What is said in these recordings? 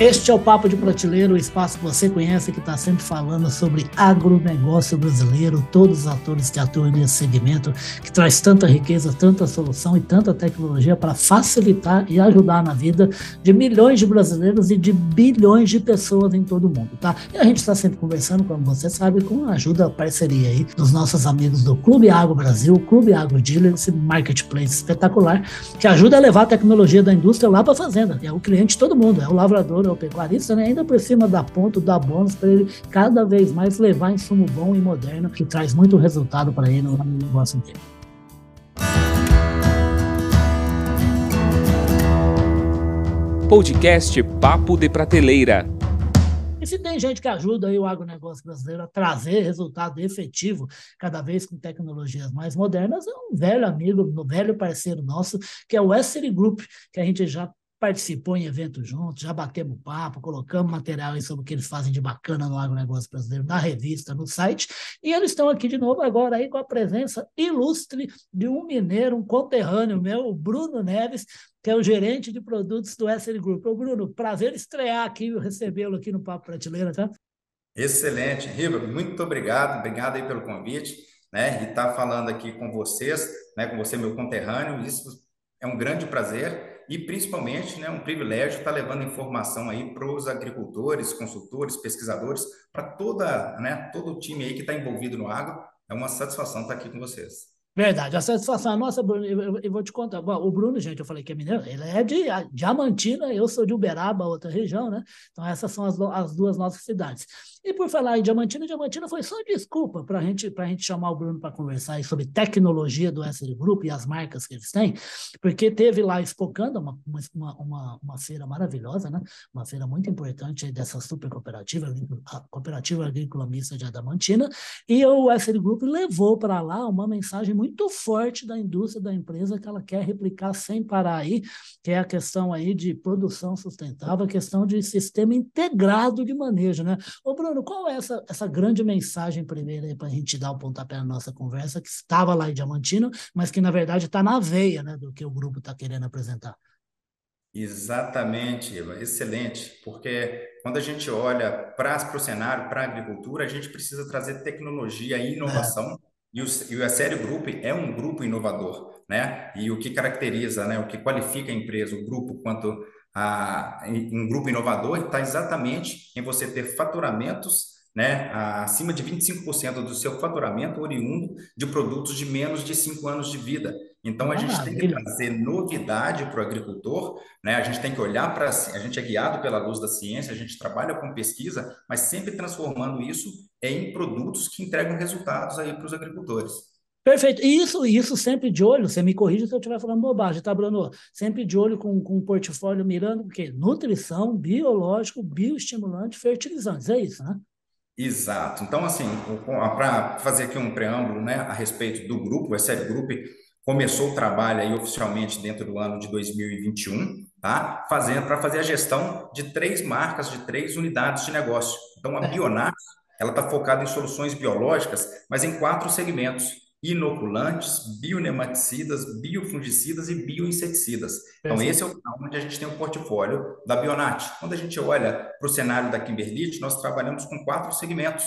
Este é o Papo de Prateleira, o espaço que você conhece, que está sempre falando sobre agronegócio brasileiro, todos os atores que atuam nesse segmento, que traz tanta riqueza, tanta solução e tanta tecnologia para facilitar e ajudar na vida de milhões de brasileiros e de bilhões de pessoas em todo o mundo, tá? E a gente está sempre conversando, como você sabe, com a ajuda, a parceria aí dos nossos amigos do Clube Agro Brasil, Clube Agro Dealer, esse marketplace espetacular, que ajuda a levar a tecnologia da indústria lá para a fazenda, é o cliente de todo mundo, é o lavrador produtor, é o pecuarista, né? ainda por cima dá ponto, dá bônus para ele cada vez mais levar insumo bom e moderno, que traz muito resultado para ele no negócio inteiro. Podcast Papo de Prateleira. E se tem gente que ajuda aí o agronegócio brasileiro a trazer resultado efetivo, cada vez com tecnologias mais modernas, é um velho amigo, um velho parceiro nosso, que é o Essery Group, que a gente já participou em eventos juntos, já batemos papo, colocamos material sobre o que eles fazem de bacana no agronegócio brasileiro, na revista, no site, e eles estão aqui de novo agora aí com a presença ilustre de um mineiro, um conterrâneo meu, o Bruno Neves, que é o gerente de produtos do SL Group. Ô Bruno, prazer estrear aqui e recebê-lo aqui no Papo Prateleira, tá? Excelente, Riva, muito obrigado, obrigado aí pelo convite, né, e estar tá falando aqui com vocês, né, com você, meu conterrâneo, isso é um grande prazer, e principalmente né, um privilégio estar levando informação aí para os agricultores, consultores, pesquisadores, para toda, né, todo o time aí que está envolvido no agro. É uma satisfação estar aqui com vocês. Verdade, a satisfação é nossa, Bruno, eu, eu, vou te contar. Bom, o Bruno, gente, eu falei que é mineiro, ele é de Diamantina, eu sou de Uberaba, outra região, né? Então, essas são as, as duas nossas cidades. E por falar em Diamantina, Diamantina foi só desculpa para gente, a gente chamar o Bruno para conversar sobre tecnologia do SL Group e as marcas que eles têm, porque teve lá Expocanda, uma, uma, uma, uma feira maravilhosa, né? Uma feira muito importante dessa super cooperativa, a Cooperativa Agrícola Mista de Adamantina, e o SL Group levou para lá uma mensagem muito forte da indústria da empresa que ela quer replicar sem parar aí, que é a questão aí de produção sustentável, a questão de sistema integrado de manejo, né? Ô, Bruno, qual é essa, essa grande mensagem primeiro aí para a gente dar o pontapé na nossa conversa, que estava lá em Diamantino, mas que na verdade está na veia né, do que o grupo está querendo apresentar? Exatamente, Eva, excelente, porque quando a gente olha para o cenário, para a agricultura, a gente precisa trazer tecnologia e inovação. É. E o, e o Sério Group é um grupo inovador, né? E o que caracteriza, né, o que qualifica a empresa, o grupo, quanto a, um grupo inovador está exatamente em você ter faturamentos né, acima de 25% do seu faturamento oriundo de produtos de menos de 5 anos de vida. Então, a gente tem que trazer novidade para o agricultor, né? a gente tem que olhar para. A gente é guiado pela luz da ciência, a gente trabalha com pesquisa, mas sempre transformando isso em produtos que entregam resultados aí para os agricultores. Perfeito. E isso, isso sempre de olho, você me corrige se eu estiver falando bobagem, tá, Bruno? Sempre de olho com, com o portfólio mirando o quê? Nutrição, biológico, bioestimulante, fertilizantes. É isso, né? Exato. Então, assim, para fazer aqui um preâmbulo né, a respeito do grupo, o SL Group começou o trabalho aí oficialmente dentro do ano de 2021, tá? Fazendo para fazer a gestão de três marcas, de três unidades de negócio. Então, a é. Bionar, ela está focada em soluções biológicas, mas em quatro segmentos inoculantes, bionematicidas, biofungicidas e bioinseticidas. Então, esse é o onde a gente tem o portfólio da Bionat. Quando a gente olha para o cenário da Kimberlite, nós trabalhamos com quatro segmentos.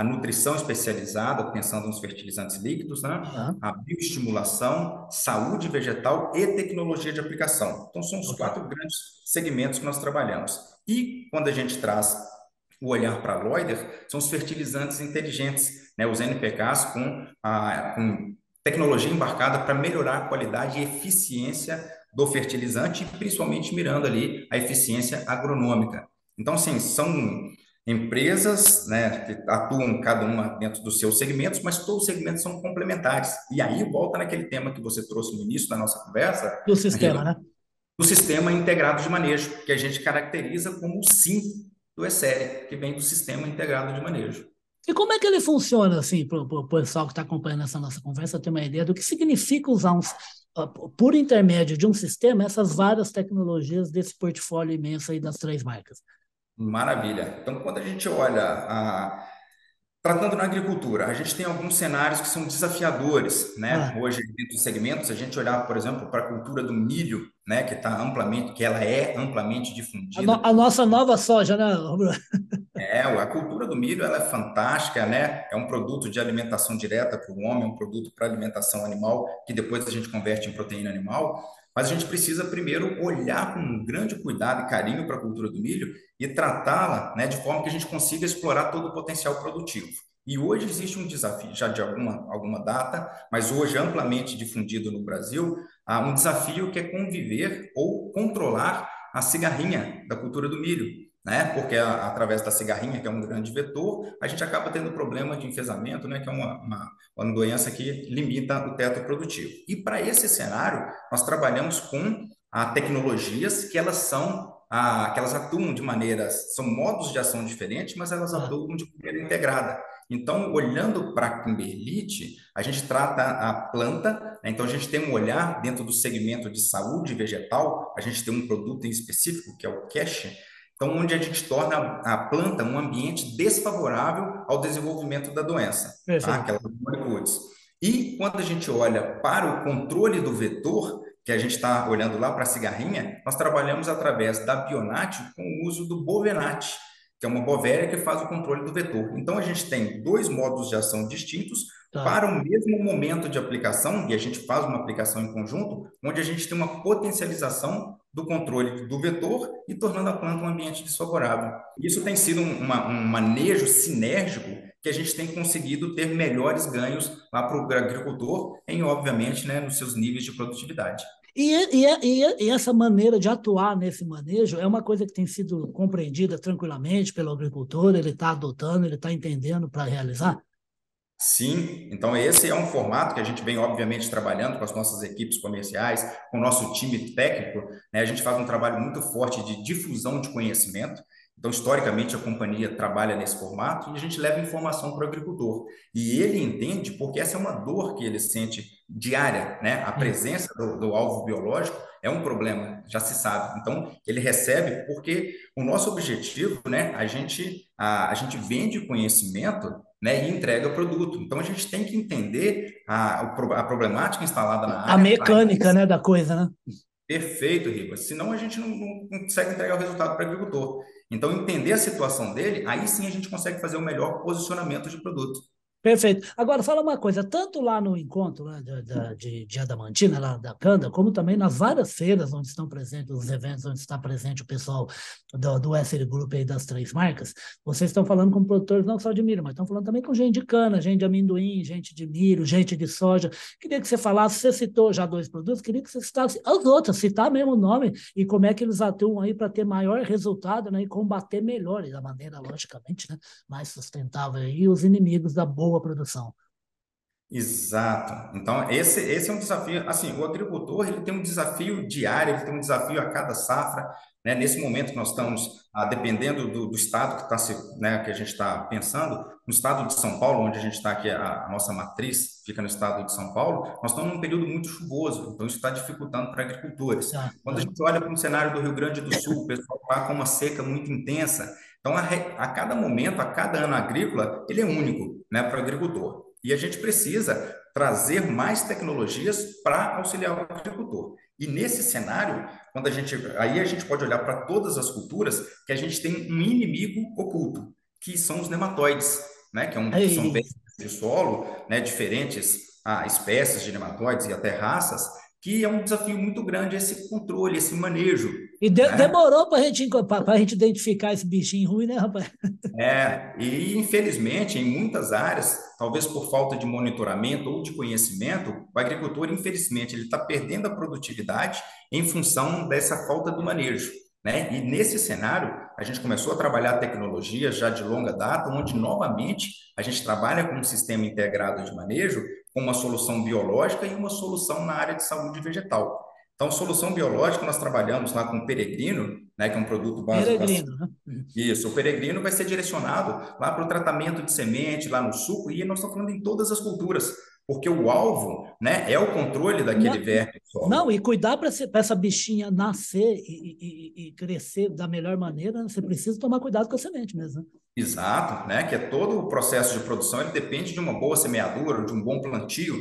A nutrição especializada, pensando nos fertilizantes líquidos, né? Uhum. a bioestimulação, saúde vegetal e tecnologia de aplicação. Então, são os quatro grandes segmentos que nós trabalhamos. E quando a gente traz o olhar para a Loider, são os fertilizantes inteligentes, né, os NPKs com, a, com tecnologia embarcada para melhorar a qualidade e eficiência do fertilizante, principalmente mirando ali a eficiência agronômica. Então, assim, são empresas né, que atuam cada uma dentro dos seus segmentos, mas todos os segmentos são complementares. E aí volta naquele tema que você trouxe no início da nossa conversa. Do sistema, né? Do sistema integrado de manejo, que a gente caracteriza como o SIM do ESERE, que vem do Sistema Integrado de Manejo. E como é que ele funciona, assim, para o pessoal que está acompanhando essa nossa conversa ter uma ideia do que significa usar, uns, por intermédio de um sistema, essas várias tecnologias desse portfólio imenso aí das três marcas? Maravilha. Então, quando a gente olha a, Tratando na agricultura, a gente tem alguns cenários que são desafiadores, né? Ah. Hoje, dentro dos segmentos, a gente olhar, por exemplo, para a cultura do milho, né, que está amplamente, que ela é amplamente difundida. A, no, a nossa nova soja, né? É, a cultura do milho ela é fantástica, né? É um produto de alimentação direta para o homem, um produto para alimentação animal, que depois a gente converte em proteína animal. Mas a gente precisa primeiro olhar com um grande cuidado e carinho para a cultura do milho e tratá-la né, de forma que a gente consiga explorar todo o potencial produtivo. E hoje existe um desafio, já de alguma, alguma data, mas hoje amplamente difundido no Brasil, há um desafio que é conviver ou controlar a cigarrinha da cultura do milho né? Porque a, através da cigarrinha, que é um grande vetor, a gente acaba tendo problema de enfesamento, né? Que é uma, uma, uma doença que limita o teto produtivo. E para esse cenário, nós trabalhamos com a, tecnologias que elas são a, que elas atuam de maneiras, são modos de ação diferentes, mas elas ah. atuam de maneira integrada. Então, olhando para a Kimberlite, a gente trata a planta, né? então a gente tem um olhar dentro do segmento de saúde vegetal, a gente tem um produto em específico, que é o cash, então, onde a gente torna a planta um ambiente desfavorável ao desenvolvimento da doença, tá? aquelas moléculas. E quando a gente olha para o controle do vetor, que a gente está olhando lá para a cigarrinha, nós trabalhamos através da Bionat com o uso do Bovenat, que é uma bovéria que faz o controle do vetor. Então, a gente tem dois modos de ação distintos tá. para o mesmo momento de aplicação, e a gente faz uma aplicação em conjunto, onde a gente tem uma potencialização do controle do vetor e tornando a planta um ambiente desfavorável. Isso tem sido uma, um manejo sinérgico que a gente tem conseguido ter melhores ganhos lá para o agricultor, em obviamente, né, nos seus níveis de produtividade. E, e, e, e, essa maneira de atuar nesse manejo é uma coisa que tem sido compreendida tranquilamente pelo agricultor, ele está adotando, ele está entendendo para realizar? Sim, então esse é um formato que a gente vem, obviamente, trabalhando com as nossas equipes comerciais, com o nosso time técnico. Né? A gente faz um trabalho muito forte de difusão de conhecimento. Então, historicamente, a companhia trabalha nesse formato e a gente leva informação para o agricultor. E ele entende porque essa é uma dor que ele sente diária, né? A presença do, do alvo biológico é um problema, já se sabe. Então, ele recebe porque o nosso objetivo, né? A gente, a, a gente vende conhecimento né, e entrega produto. Então a gente tem que entender a, a problemática instalada na área. A mecânica né, da coisa, né? Perfeito, Ribas. Senão a gente não, não consegue entregar o resultado para o agricultor. Então, entender a situação dele, aí sim a gente consegue fazer o melhor posicionamento de produto. Perfeito. Agora, fala uma coisa, tanto lá no encontro né, de, de, de Adamantina, lá da Canda, como também nas várias feiras onde estão presentes, os eventos onde está presente o pessoal do, do SL Group aí das três marcas, vocês estão falando com produtores não só de milho, mas estão falando também com gente de cana, gente de amendoim, gente de milho, gente de soja. Queria que você falasse, você citou já dois produtos, queria que você citasse as outras, citar mesmo o nome e como é que eles atuam aí para ter maior resultado né, e combater melhor, e da maneira, logicamente, né, mais sustentável aí, os inimigos da boa boa produção. Exato. Então, esse, esse é um desafio. Assim, o agricultor ele tem um desafio diário, ele tem um desafio a cada safra. Né? Nesse momento que nós estamos, ah, dependendo do, do estado que, tá se, né, que a gente está pensando, no estado de São Paulo, onde a gente está aqui, a, a, nossa matriz fica no estado de São Paulo, nós estamos num período muito chuvoso, então isso está dificultando para agricultores. Quando a gente olha para o cenário do Rio Grande do Sul, o pessoal está com uma seca muito intensa. Então, a, a cada momento, a cada ano agrícola, ele é único né, para o agricultor. E a gente precisa trazer mais tecnologias para auxiliar o agricultor. E nesse cenário, quando a gente, aí a gente pode olhar para todas as culturas que a gente tem um inimigo oculto, que são os nematóides, né, que é um, são pestes de solo, né, diferentes ah, espécies de nematóides e até raças, que é um desafio muito grande esse controle, esse manejo. E de, né? demorou para gente, a gente identificar esse bichinho ruim, né, rapaz? É, e infelizmente, em muitas áreas, talvez por falta de monitoramento ou de conhecimento, o agricultor, infelizmente, ele está perdendo a produtividade em função dessa falta do manejo. Né? E nesse cenário, a gente começou a trabalhar tecnologias já de longa data, onde novamente a gente trabalha com um sistema integrado de manejo, com uma solução biológica e uma solução na área de saúde vegetal. Então, solução biológica, nós trabalhamos lá com o peregrino, né, que é um produto básico. Peregrino, né? Isso, o peregrino vai ser direcionado lá para o tratamento de semente, lá no suco, e nós estamos falando em todas as culturas porque o alvo né, é o controle daquele não, verme. Não, e cuidar para essa bichinha nascer e, e, e, crescer da melhor maneira, você precisa tomar cuidado com a semente mesmo. Exato, né? Que é todo o processo de produção, ele depende de uma boa semeadura, de um bom plantio.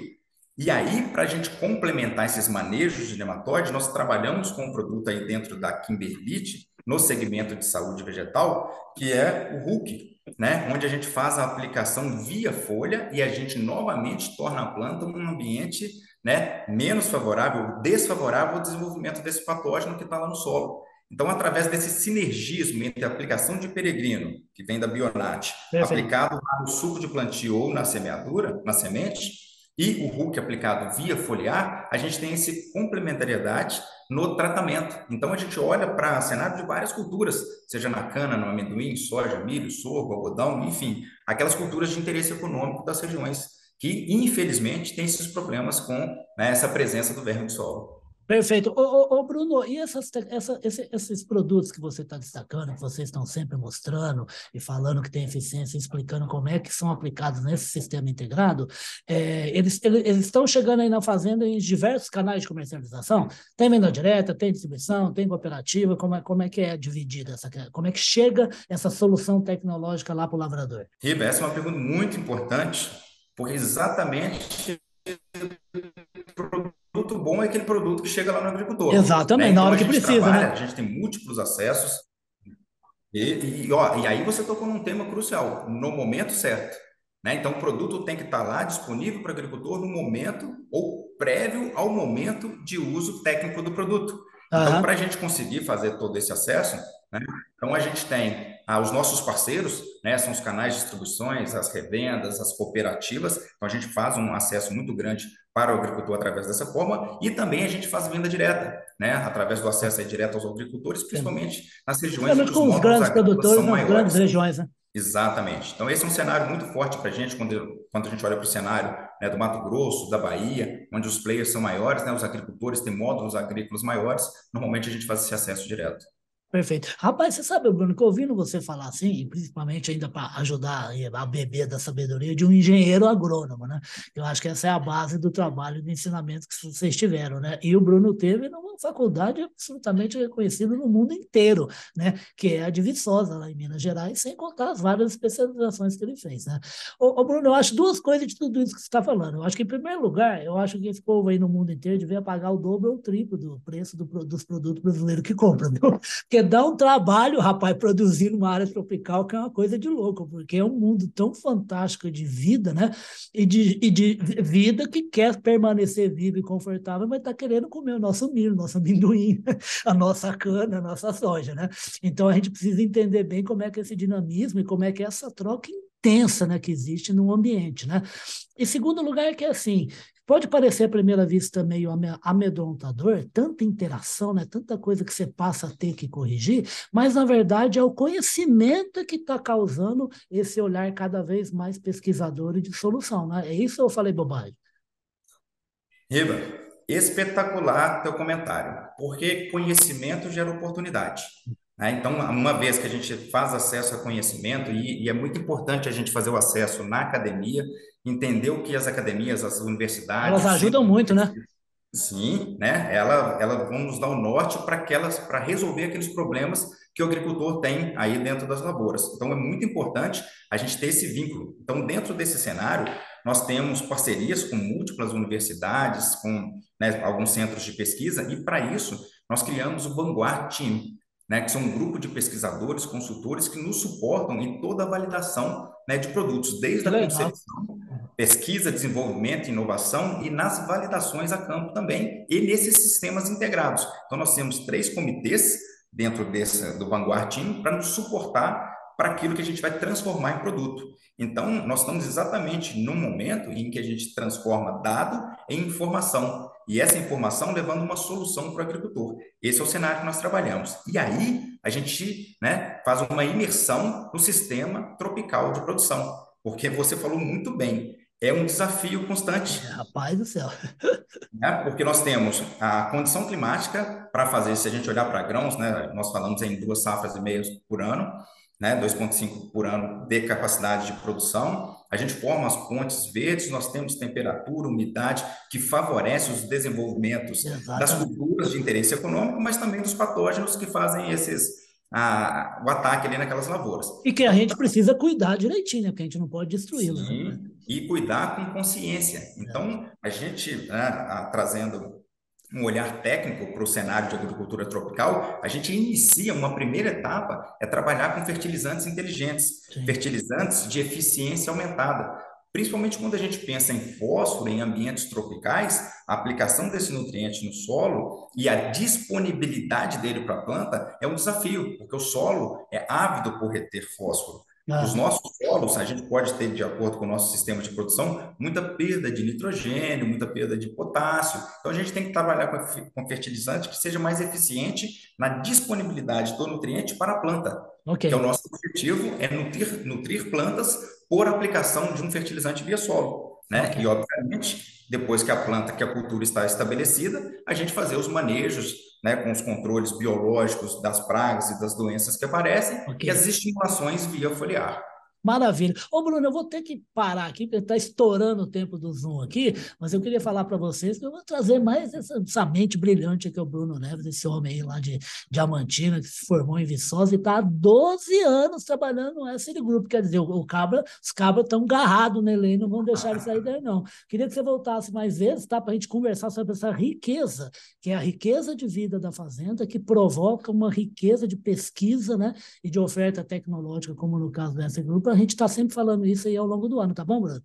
E aí, para a gente complementar esses manejos de nematóide, nós trabalhamos com um produto aí dentro da Kimberlite, no segmento de saúde vegetal, que é o Hulk, né? onde a gente faz a aplicação via folha e a gente novamente torna a planta um ambiente né, menos favorável, desfavorável ao desenvolvimento desse patógeno que está lá no solo. Então, através desse sinergismo entre a aplicação de peregrino, que vem da Bionat, aplicado no suco de plantio ou na semeadura, na semente, e o Hulk aplicado via foliar, a gente tem essa complementariedade no tratamento. Então, a gente olha para cenário de várias culturas, seja na cana, no amendoim, soja, milho, sorgo, algodão, enfim, aquelas culturas de interesse econômico das regiões que, infelizmente, têm esses problemas com né, essa presença do verme do solo. Perfeito. Ô, ô, ô, Bruno, e essas, essa, esse, esses produtos que você está destacando, que vocês estão sempre mostrando e falando que tem eficiência, explicando como é que são aplicados nesse sistema integrado, é, eles, eles, estão chegando aí na fazenda em diversos canais de comercialização? Tem venda direta, tem distribuição, tem cooperativa, como é, como é que é dividida essa, como é que chega essa solução tecnológica lá para o lavrador? Riba, essa é uma pergunta muito importante, porque exatamente produto bom é aquele produto que chega lá no agricultor. Exatamente, né? então, na hora que precisa. Trabalha, né? A gente tem múltiplos acessos. E, e, ó, e aí você tocou num tema crucial, no momento certo. Né? Então, o produto tem que estar lá disponível para o agricultor no momento ou prévio ao momento de uso técnico do produto. Uhum. Então, para a gente conseguir fazer todo esse acesso, né? então a gente tem ah, os nossos parceiros, né, são os canais de distribuições, as revendas, as cooperativas. Então a gente faz um acesso muito grande para o agricultor através dessa forma e também a gente faz venda direta, né, através do acesso direto aos agricultores, principalmente nas regiões onde com os, grandes produtores nas grandes regiões, né? Exatamente. Então, esse é um cenário muito forte para a gente quando, quando a gente olha para o cenário né, do Mato Grosso, da Bahia, onde os players são maiores, né, os agricultores têm módulos agrícolas maiores, normalmente a gente faz esse acesso direto. Perfeito. Rapaz, você sabe, Bruno, que ouvindo você falar assim, principalmente ainda para ajudar a beber da sabedoria de um engenheiro agrônomo, né? Eu acho que essa é a base do trabalho de ensinamento que vocês tiveram, né? E o Bruno teve numa faculdade absolutamente reconhecida no mundo inteiro, né? Que é a de Viçosa, lá em Minas Gerais, sem contar as várias especializações que ele fez, né? Ô, ô Bruno, eu acho duas coisas de tudo isso que você está falando. Eu acho que, em primeiro lugar, eu acho que esse povo aí no mundo inteiro devia pagar o dobro ou o triplo do preço do, dos produtos brasileiros que compram, viu? Porque porque dá um trabalho, rapaz, produzir numa área tropical, que é uma coisa de louco, porque é um mundo tão fantástico de vida, né? E de, e de vida que quer permanecer vivo e confortável, mas está querendo comer o nosso milho, nosso amendoim, a nossa cana, a nossa soja, né? Então a gente precisa entender bem como é que é esse dinamismo e como é que é essa troca intensa né, que existe no ambiente. Né? E segundo lugar é que assim, Pode parecer à primeira vista meio amedrontador, tanta interação, né? tanta coisa que você passa a ter que corrigir, mas na verdade é o conhecimento que está causando esse olhar cada vez mais pesquisador e de solução. Né? É isso ou eu falei bobagem? Riba, espetacular teu comentário, porque conhecimento gera oportunidade. Né? Então, uma vez que a gente faz acesso a conhecimento, e, e, é muito importante a gente fazer o acesso na academia, entender o que as academias, as universidades. Elas ajudam muito, né? Sim, né? Ela, ela vão nos dar o norte para aquelas, para resolver aqueles problemas que o agricultor tem aí dentro das lavouras. Então, é muito importante a gente ter esse vínculo. Então, dentro desse cenário, nós temos parcerias com múltiplas universidades, com né, alguns centros de pesquisa, e para isso nós criamos o Vanguard Team, né, que são um grupo de pesquisadores, consultores que nos suportam em toda a validação né, de produtos, desde a concepção, pesquisa, desenvolvimento, inovação e nas validações a campo também, e nesses sistemas integrados. Então, nós temos três comitês dentro desse, do Vanguard Team para nos suportar para aquilo que a gente vai transformar em produto. Então, nós estamos exatamente no momento em que a gente transforma dado em informação e essa informação levando uma solução para o agricultor. Esse é o cenário que nós trabalhamos. E aí a gente né, faz uma imersão no sistema tropical de produção, porque você falou muito bem, é um desafio constante. Rapaz do céu. Né? Porque nós temos a condição climática para fazer, se a gente olhar para grãos, né, nós falamos em duas safras e meias por ano, né, 2,5 por ano de capacidade de produção. A gente forma as pontes verdes, nós temos temperatura, umidade, que favorece os desenvolvimentos Exatamente. das culturas de interesse econômico, mas também dos patógenos que fazem esses a, o ataque ali naquelas lavouras. E que a gente precisa cuidar direitinho, né? porque a gente não pode destruí-las. Né? E cuidar com consciência. Então, a gente, né, trazendo um olhar técnico para o cenário de agricultura tropical, a gente inicia uma primeira etapa, é trabalhar com fertilizantes inteligentes, Sim. fertilizantes de eficiência aumentada. Principalmente quando a gente pensa em fósforo em ambientes tropicais, a aplicação desse nutriente no solo e a disponibilidade dele para a planta é um desafio, porque o solo é ávido por reter fósforo. Ah. Os nossos solos, a gente pode ter, de acordo com o nosso sistema de produção, muita perda de nitrogênio, muita perda de potássio. Então, a gente tem que trabalhar com fertilizante que seja mais eficiente na disponibilidade do nutriente para a planta. Okay. Que é o nosso objetivo é nutrir, nutrir plantas por aplicação de um fertilizante via solo. Né? Okay. E, obviamente, depois que a planta, que a cultura está estabelecida, a gente fazer os manejos né, com os controles biológicos das pragas e das doenças que aparecem okay. e as estimulações via foliar. Maravilha. Ô, Bruno, eu vou ter que parar aqui, porque está estourando o tempo do Zoom aqui, mas eu queria falar para vocês que eu vou trazer mais essa, essa, mente brilhante que é o Bruno Neves, esse homem aí lá de Diamantina, que se formou em Viçosa e está há 12 anos trabalhando no SL Group. Quer dizer, o, o cabra, os cabras estão garrados nele aí, não vão deixar ele sair daí, não. Queria que você voltasse mais vezes, tá? Para a gente conversar sobre essa riqueza, que é a riqueza de vida da fazenda, que provoca uma riqueza de pesquisa né, e de oferta tecnológica, como no caso do SL Group a gente está sempre falando isso aí ao longo do ano, tá bom, Bruno?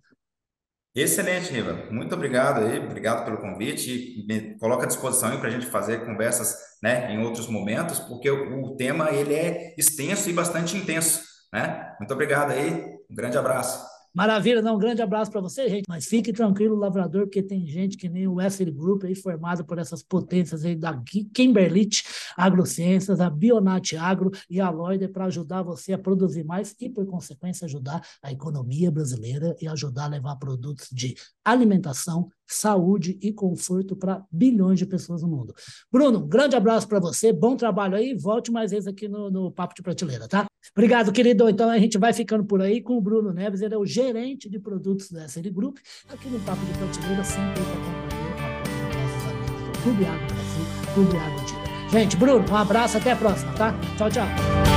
Excelente, Riva. Muito obrigado aí, obrigado pelo convite. Me coloca à disposição aí para a gente fazer conversas né, em outros momentos, porque o, o, tema ele é extenso e bastante intenso. Né? Muito obrigado aí, um grande abraço. Maravilha, não, um grande abraço para você, gente. Mas fique tranquilo, lavrador, porque tem gente que nem o Wesley Group aí, formado por essas potências aí da Kimberlite Agrociências, a Bionat Agro e a Loider para ajudar você a produzir mais e, por consequência, ajudar a economia brasileira e ajudar a levar produtos de alimentação, saúde e conforto para bilhões de pessoas no mundo. Bruno, um grande abraço para você, bom trabalho aí, volte mais vezes aqui no, no Papo de Prateleira, tá? Obrigado, querido. Então a gente vai ficando por aí com o Bruno Neves, ele é o gerente de produtos da SL Group, aqui no Papo de Prateleira, sempre com a companhia, com nossos amigos do Clube Água Brasil, Clube Água Tira. Gente, Bruno, um abraço, até a próxima, tá? Tchau, tchau.